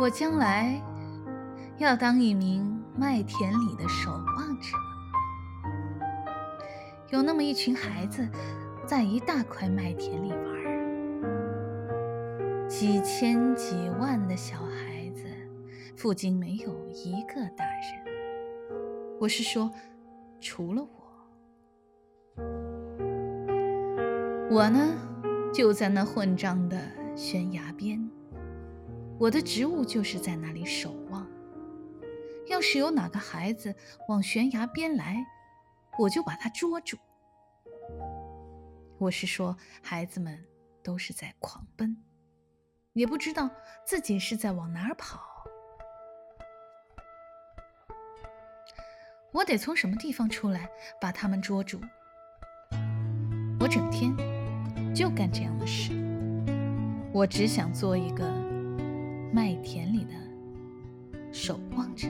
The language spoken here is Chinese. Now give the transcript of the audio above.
我将来要当一名麦田里的守望者。有那么一群孩子，在一大块麦田里玩，几千几万的小孩子，附近没有一个大人。我是说，除了我，我呢，就在那混账的悬崖边。我的职务就是在那里守望。要是有哪个孩子往悬崖边来，我就把他捉住。我是说，孩子们都是在狂奔，也不知道自己是在往哪儿跑。我得从什么地方出来把他们捉住？我整天就干这样的事。我只想做一个。麦田里的守望者。